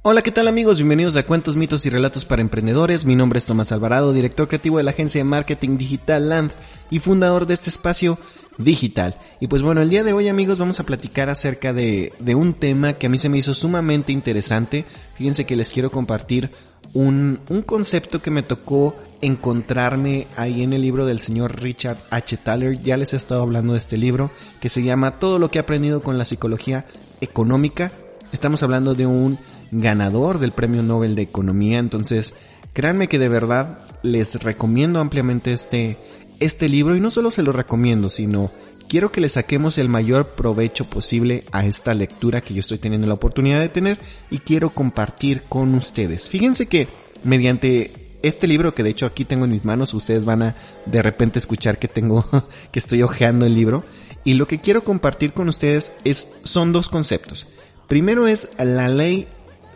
Hola, ¿qué tal amigos? Bienvenidos a Cuentos, Mitos y Relatos para Emprendedores. Mi nombre es Tomás Alvarado, director creativo de la agencia de marketing digital Land y fundador de este espacio digital. Y pues bueno, el día de hoy amigos vamos a platicar acerca de, de un tema que a mí se me hizo sumamente interesante. Fíjense que les quiero compartir un, un concepto que me tocó encontrarme ahí en el libro del señor Richard H. Thaler. Ya les he estado hablando de este libro que se llama Todo lo que he aprendido con la psicología económica Estamos hablando de un ganador del Premio Nobel de Economía, entonces créanme que de verdad les recomiendo ampliamente este, este libro y no solo se lo recomiendo, sino quiero que le saquemos el mayor provecho posible a esta lectura que yo estoy teniendo la oportunidad de tener y quiero compartir con ustedes. Fíjense que mediante este libro que de hecho aquí tengo en mis manos, ustedes van a de repente escuchar que tengo, que estoy hojeando el libro y lo que quiero compartir con ustedes es, son dos conceptos. Primero es la ley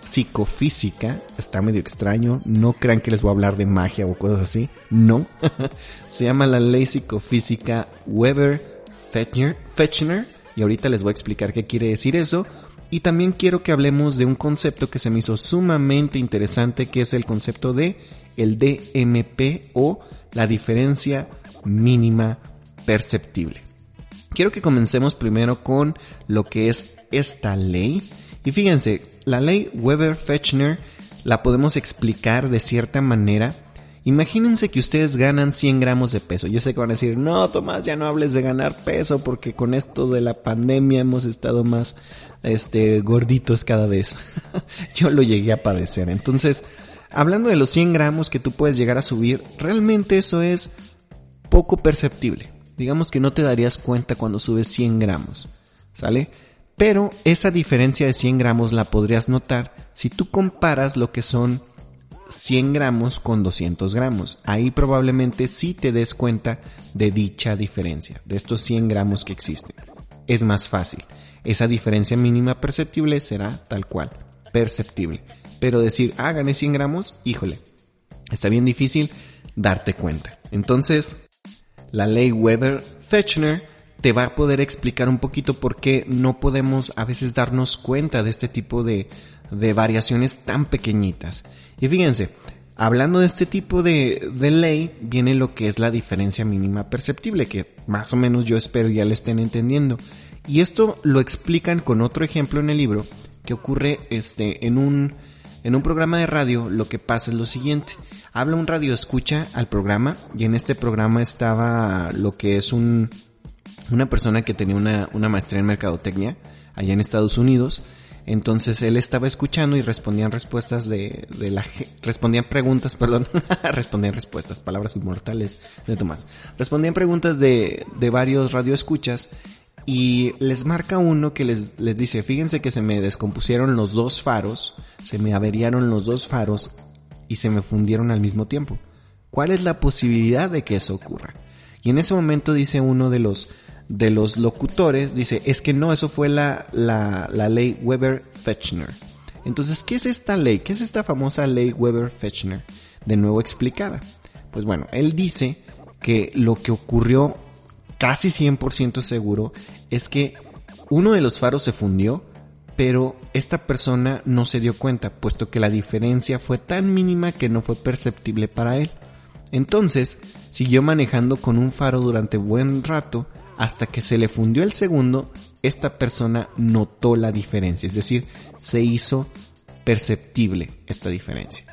psicofísica, está medio extraño, no crean que les voy a hablar de magia o cosas así, no, se llama la ley psicofísica Weber-Fechner y ahorita les voy a explicar qué quiere decir eso y también quiero que hablemos de un concepto que se me hizo sumamente interesante que es el concepto de el DMP o la diferencia mínima perceptible. Quiero que comencemos primero con lo que es esta ley. Y fíjense, la ley Weber-Fechner la podemos explicar de cierta manera. Imagínense que ustedes ganan 100 gramos de peso. Yo sé que van a decir, no, Tomás, ya no hables de ganar peso porque con esto de la pandemia hemos estado más, este, gorditos cada vez. Yo lo llegué a padecer. Entonces, hablando de los 100 gramos que tú puedes llegar a subir, realmente eso es poco perceptible. Digamos que no te darías cuenta cuando subes 100 gramos. ¿Sale? Pero esa diferencia de 100 gramos la podrías notar si tú comparas lo que son 100 gramos con 200 gramos. Ahí probablemente sí te des cuenta de dicha diferencia, de estos 100 gramos que existen. Es más fácil. Esa diferencia mínima perceptible será tal cual, perceptible. Pero decir, ah, gané 100 gramos, híjole, está bien difícil darte cuenta. Entonces, la ley Weber-Fechner te va a poder explicar un poquito por qué no podemos a veces darnos cuenta de este tipo de, de variaciones tan pequeñitas. Y fíjense, hablando de este tipo de, de ley, viene lo que es la diferencia mínima perceptible, que más o menos yo espero ya lo estén entendiendo. Y esto lo explican con otro ejemplo en el libro, que ocurre este, en un, en un programa de radio, lo que pasa es lo siguiente. Habla un radio escucha al programa, y en este programa estaba lo que es un, una persona que tenía una, una maestría en mercadotecnia allá en Estados Unidos. Entonces él estaba escuchando y respondían respuestas de, la respondían preguntas, perdón, respondían respuestas, palabras inmortales de Tomás. Respondían preguntas de, de varios radioescuchas y les marca uno que les, les dice, fíjense que se me descompusieron los dos faros, se me averiaron los dos faros y se me fundieron al mismo tiempo. ¿Cuál es la posibilidad de que eso ocurra? Y en ese momento dice uno de los, de los locutores, dice, es que no, eso fue la, la, la ley Weber-Fechner. Entonces, ¿qué es esta ley? ¿Qué es esta famosa ley Weber-Fechner? De nuevo explicada. Pues bueno, él dice que lo que ocurrió casi 100% seguro es que uno de los faros se fundió, pero esta persona no se dio cuenta, puesto que la diferencia fue tan mínima que no fue perceptible para él. Entonces, siguió manejando con un faro durante buen rato hasta que se le fundió el segundo, esta persona notó la diferencia, es decir, se hizo perceptible esta diferencia.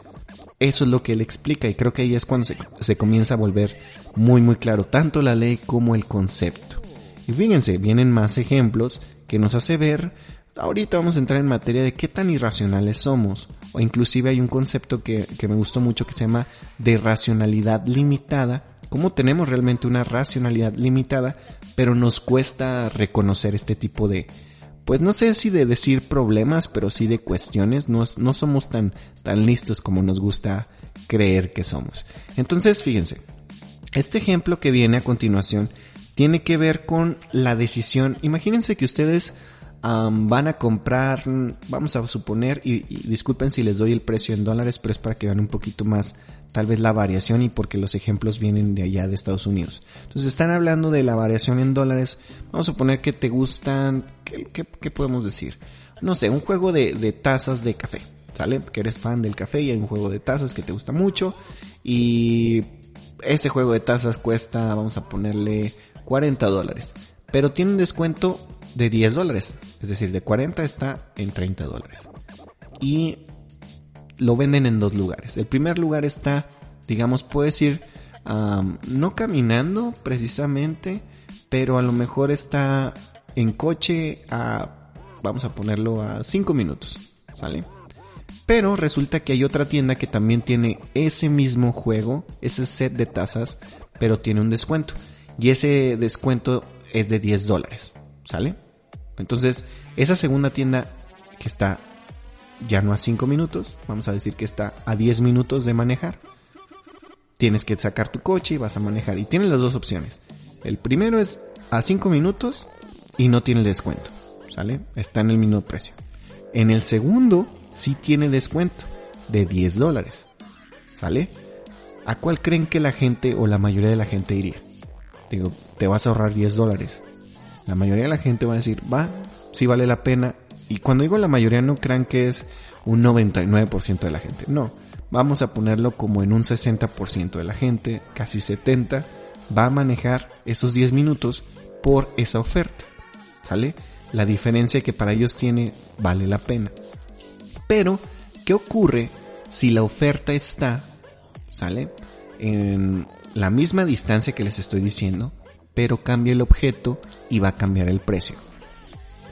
Eso es lo que él explica y creo que ahí es cuando se, comienza a volver muy muy claro tanto la ley como el concepto. Y fíjense, vienen más ejemplos que nos hace ver ahorita vamos a entrar en materia de qué tan irracionales somos. O inclusive hay un concepto que, que me gustó mucho que se llama de racionalidad limitada. Cómo tenemos realmente una racionalidad limitada, pero nos cuesta reconocer este tipo de, pues no sé si de decir problemas, pero sí de cuestiones. No, no somos tan, tan listos como nos gusta creer que somos. Entonces, fíjense, este ejemplo que viene a continuación tiene que ver con la decisión. Imagínense que ustedes van a comprar, vamos a suponer, y, disculpen si les doy el precio en dólares, pero es para que vean un poquito más tal vez la variación y porque los ejemplos vienen de allá de Estados Unidos. Entonces están hablando de la variación en dólares. Vamos a suponer que te gustan, ¿qué, podemos decir? No sé, un juego de, de tazas de café, ¿sale? Que eres fan del café y hay un juego de tazas que te gusta mucho y ese juego de tazas cuesta, vamos a ponerle 40 dólares. Pero tiene un descuento de 10 dólares. Es decir, de 40 está en 30 dólares. Y lo venden en dos lugares. El primer lugar está, digamos, puedes ir no caminando precisamente, pero a lo mejor está en coche a, vamos a ponerlo a 5 minutos, ¿sale? Pero resulta que hay otra tienda que también tiene ese mismo juego, ese set de tazas, pero tiene un descuento. Y ese descuento es de 10 dólares, ¿sale? Entonces, esa segunda tienda que está ya no a 5 minutos, vamos a decir que está a 10 minutos de manejar. Tienes que sacar tu coche y vas a manejar. Y tienes las dos opciones. El primero es a 5 minutos y no tiene descuento. ¿Sale? Está en el mismo precio. En el segundo sí tiene descuento de 10 dólares. ¿Sale? ¿A cuál creen que la gente o la mayoría de la gente iría? Digo, te vas a ahorrar 10 dólares. La mayoría de la gente va a decir, va, sí vale la pena, y cuando digo la mayoría no crean que es un 99% de la gente. No, vamos a ponerlo como en un 60% de la gente, casi 70, va a manejar esos 10 minutos por esa oferta. ¿Sale? La diferencia que para ellos tiene vale la pena. Pero, ¿qué ocurre si la oferta está, ¿sale? En la misma distancia que les estoy diciendo, pero cambia el objeto y va a cambiar el precio.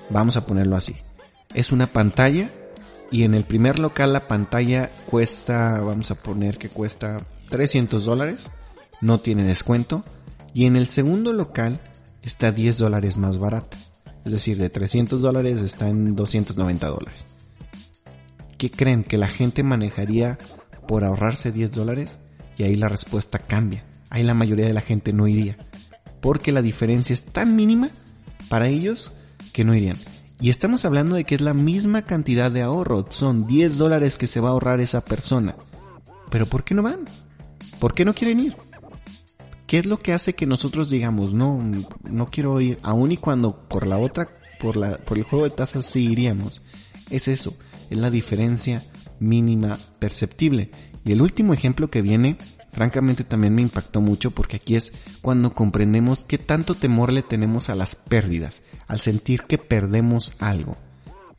Vamos a ponerlo así es una pantalla y en el primer local la pantalla cuesta, vamos a poner que cuesta 300 dólares, no tiene descuento, y en el segundo local está 10 dólares más barata. Es decir, de 300 dólares está en 290 dólares. ¿Qué creen? ¿Que la gente manejaría por ahorrarse 10 dólares? Y ahí la respuesta cambia. Ahí la mayoría de la gente no iría. Porque la diferencia es tan mínima para ellos que no irían. Y estamos hablando de que es la misma cantidad de ahorro, son 10 dólares que se va a ahorrar esa persona. Pero ¿por qué no van? ¿Por qué no quieren ir? ¿Qué es lo que hace que nosotros digamos, no, no quiero ir, aun y cuando por la otra, por la, por el juego de tazas sí iríamos? Es eso, es la diferencia mínima perceptible. Y el último ejemplo que viene, francamente también me impactó mucho porque aquí es cuando comprendemos qué tanto temor le tenemos a las pérdidas, al sentir que perdemos algo.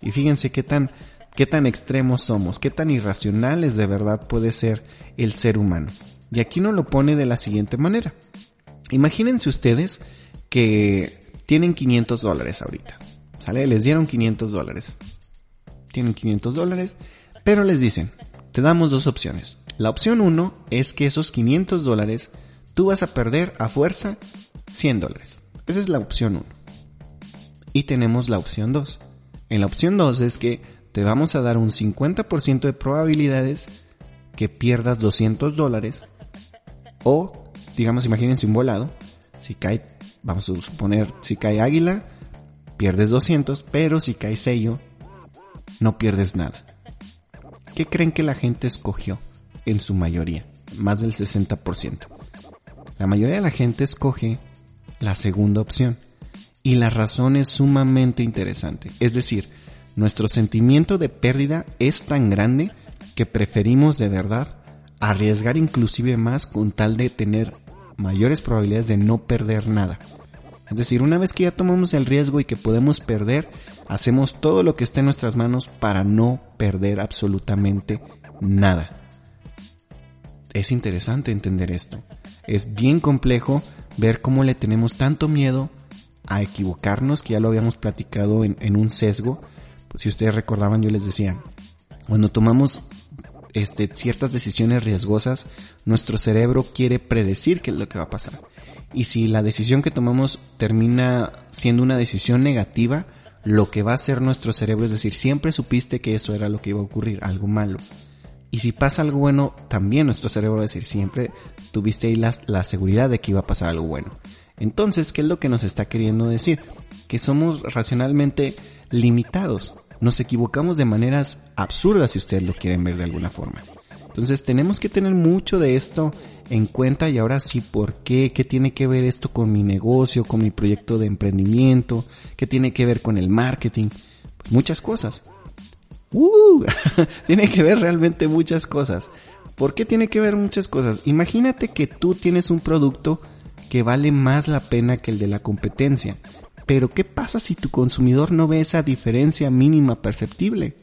Y fíjense qué tan, qué tan extremos somos, qué tan irracionales de verdad puede ser el ser humano. Y aquí nos lo pone de la siguiente manera. Imagínense ustedes que tienen 500 dólares ahorita. ¿Sale? Les dieron 500 dólares. Tienen 500 dólares, pero les dicen, te damos dos opciones. La opción 1 es que esos 500 dólares tú vas a perder a fuerza 100 dólares. Esa es la opción 1. Y tenemos la opción 2. En la opción 2 es que te vamos a dar un 50% de probabilidades que pierdas 200 dólares o, digamos, imagínense un volado, si cae, vamos a suponer, si cae águila, pierdes 200, pero si cae sello, no pierdes nada. ¿Qué creen que la gente escogió en su mayoría? Más del 60%. La mayoría de la gente escoge la segunda opción. Y la razón es sumamente interesante. Es decir, nuestro sentimiento de pérdida es tan grande que preferimos de verdad arriesgar inclusive más con tal de tener mayores probabilidades de no perder nada. Es decir, una vez que ya tomamos el riesgo y que podemos perder, hacemos todo lo que esté en nuestras manos para no perder absolutamente nada. Es interesante entender esto. Es bien complejo ver cómo le tenemos tanto miedo a equivocarnos, que ya lo habíamos platicado en, un sesgo. si ustedes recordaban, yo les decía, cuando tomamos este, ciertas decisiones riesgosas, nuestro cerebro quiere predecir qué es lo que va a pasar. Y si la decisión que tomamos termina siendo una decisión negativa, lo que va a hacer nuestro cerebro es decir, siempre supiste que eso era lo que iba a ocurrir, algo malo. Y si pasa algo bueno, también nuestro cerebro va a decir, siempre tuviste ahí la, la seguridad de que iba a pasar algo bueno. Entonces, ¿qué es lo que nos está queriendo decir? Que somos racionalmente limitados. Nos equivocamos de maneras absurdas si ustedes lo quieren ver de alguna forma. Entonces tenemos que tener mucho de esto en cuenta y ahora sí, ¿por qué? ¿Qué tiene que ver esto con mi negocio, con mi proyecto de emprendimiento? ¿Qué tiene que ver con el marketing? Muchas cosas. ¡Uh! tiene que ver realmente muchas cosas. ¿Por qué tiene que ver muchas cosas? Imagínate que tú tienes un producto que vale más la pena que el de la competencia. Pero ¿qué pasa si tu consumidor no ve esa diferencia mínima perceptible?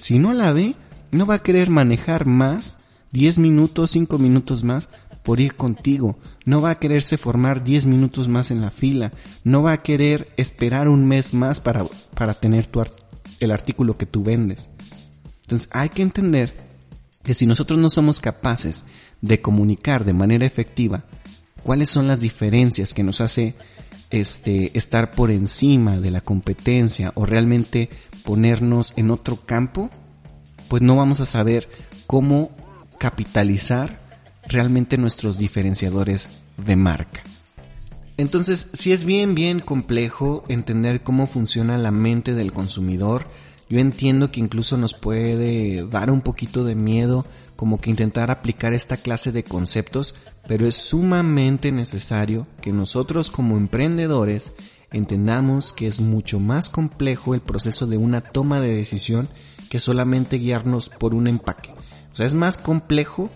Si no la ve, no va a querer manejar más 10 minutos, 5 minutos más por ir contigo. No va a quererse formar 10 minutos más en la fila. No va a querer esperar un mes más para, para tener el artículo que tú vendes. Entonces hay que entender que si nosotros no somos capaces de comunicar de manera efectiva cuáles son las diferencias que nos hace este, estar por encima de la competencia o realmente ponernos en otro campo, pues no vamos a saber cómo capitalizar realmente nuestros diferenciadores de marca. Entonces, si es bien, bien complejo entender cómo funciona la mente del consumidor. Yo entiendo que incluso nos puede dar un poquito de miedo como que intentar aplicar esta clase de conceptos, pero es sumamente necesario que nosotros como emprendedores entendamos que es mucho más complejo el proceso de una toma de decisión que solamente guiarnos por un empaque. O sea, es más complejo,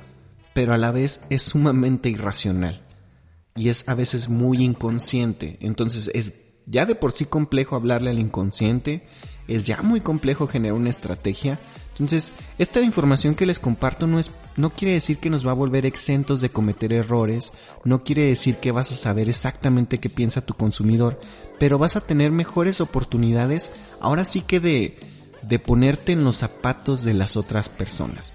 pero a la vez es sumamente irracional. Y es a veces muy inconsciente. Entonces es ya de por sí complejo hablarle al inconsciente, es ya muy complejo generar una estrategia. Entonces, esta información que les comparto no es, no quiere decir que nos va a volver exentos de cometer errores, no quiere decir que vas a saber exactamente qué piensa tu consumidor, pero vas a tener mejores oportunidades ahora sí que de, de ponerte en los zapatos de las otras personas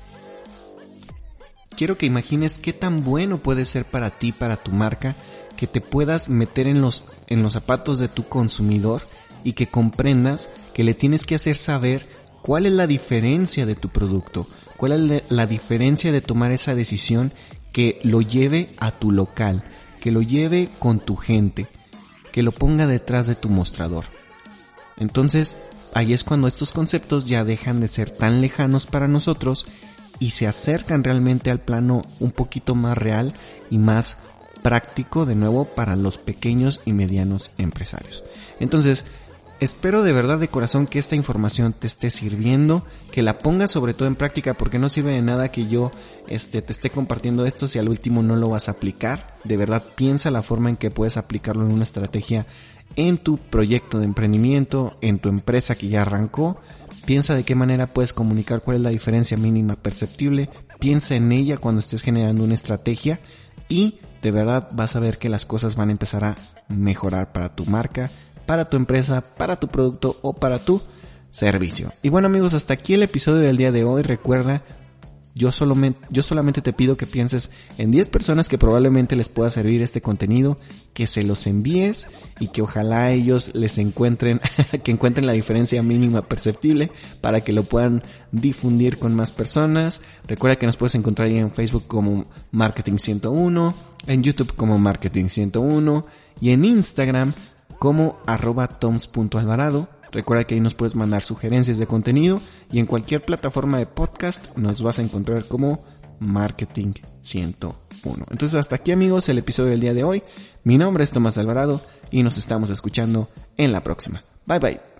quiero que imagines qué tan bueno puede ser para ti, para tu marca, que te puedas meter en los, en los zapatos de tu consumidor y que comprendas que le tienes que hacer saber cuál es la diferencia de tu producto, cuál es la diferencia de tomar esa decisión que lo lleve a tu local, que lo lleve con tu gente, que lo ponga detrás de tu mostrador. Entonces, ahí es cuando estos conceptos ya dejan de ser tan lejanos para nosotros y se acercan realmente al plano un poquito más real y más práctico de nuevo para los pequeños y medianos empresarios. Entonces, espero de verdad de corazón que esta información te esté sirviendo, que la pongas sobre todo en práctica porque no sirve de nada que yo este, te esté compartiendo esto si al último no lo vas a aplicar. De verdad piensa la forma en que puedes aplicarlo en una estrategia en tu proyecto de emprendimiento, en tu empresa que ya arrancó. Piensa de qué manera puedes comunicar cuál es la diferencia mínima perceptible. Piensa en ella cuando estés generando una estrategia y de verdad vas a ver que las cosas van a empezar a mejorar para tu marca, para tu empresa, para tu producto o para tu servicio. Y bueno amigos, hasta aquí el episodio del día de hoy. Recuerda, yo solamente, yo solamente te pido que pienses en 10 personas que probablemente les pueda servir este contenido, que se los envíes y que ojalá ellos les encuentren, que encuentren la diferencia mínima perceptible para que lo puedan difundir con más personas. Recuerda que nos puedes encontrar en Facebook como Marketing 101, en YouTube como Marketing 101 y en Instagram como arroba toms.alvarado Recuerda que ahí nos puedes mandar sugerencias de contenido y en cualquier plataforma de podcast nos vas a encontrar como Marketing 101. Entonces hasta aquí amigos el episodio del día de hoy. Mi nombre es Tomás Alvarado y nos estamos escuchando en la próxima. Bye bye.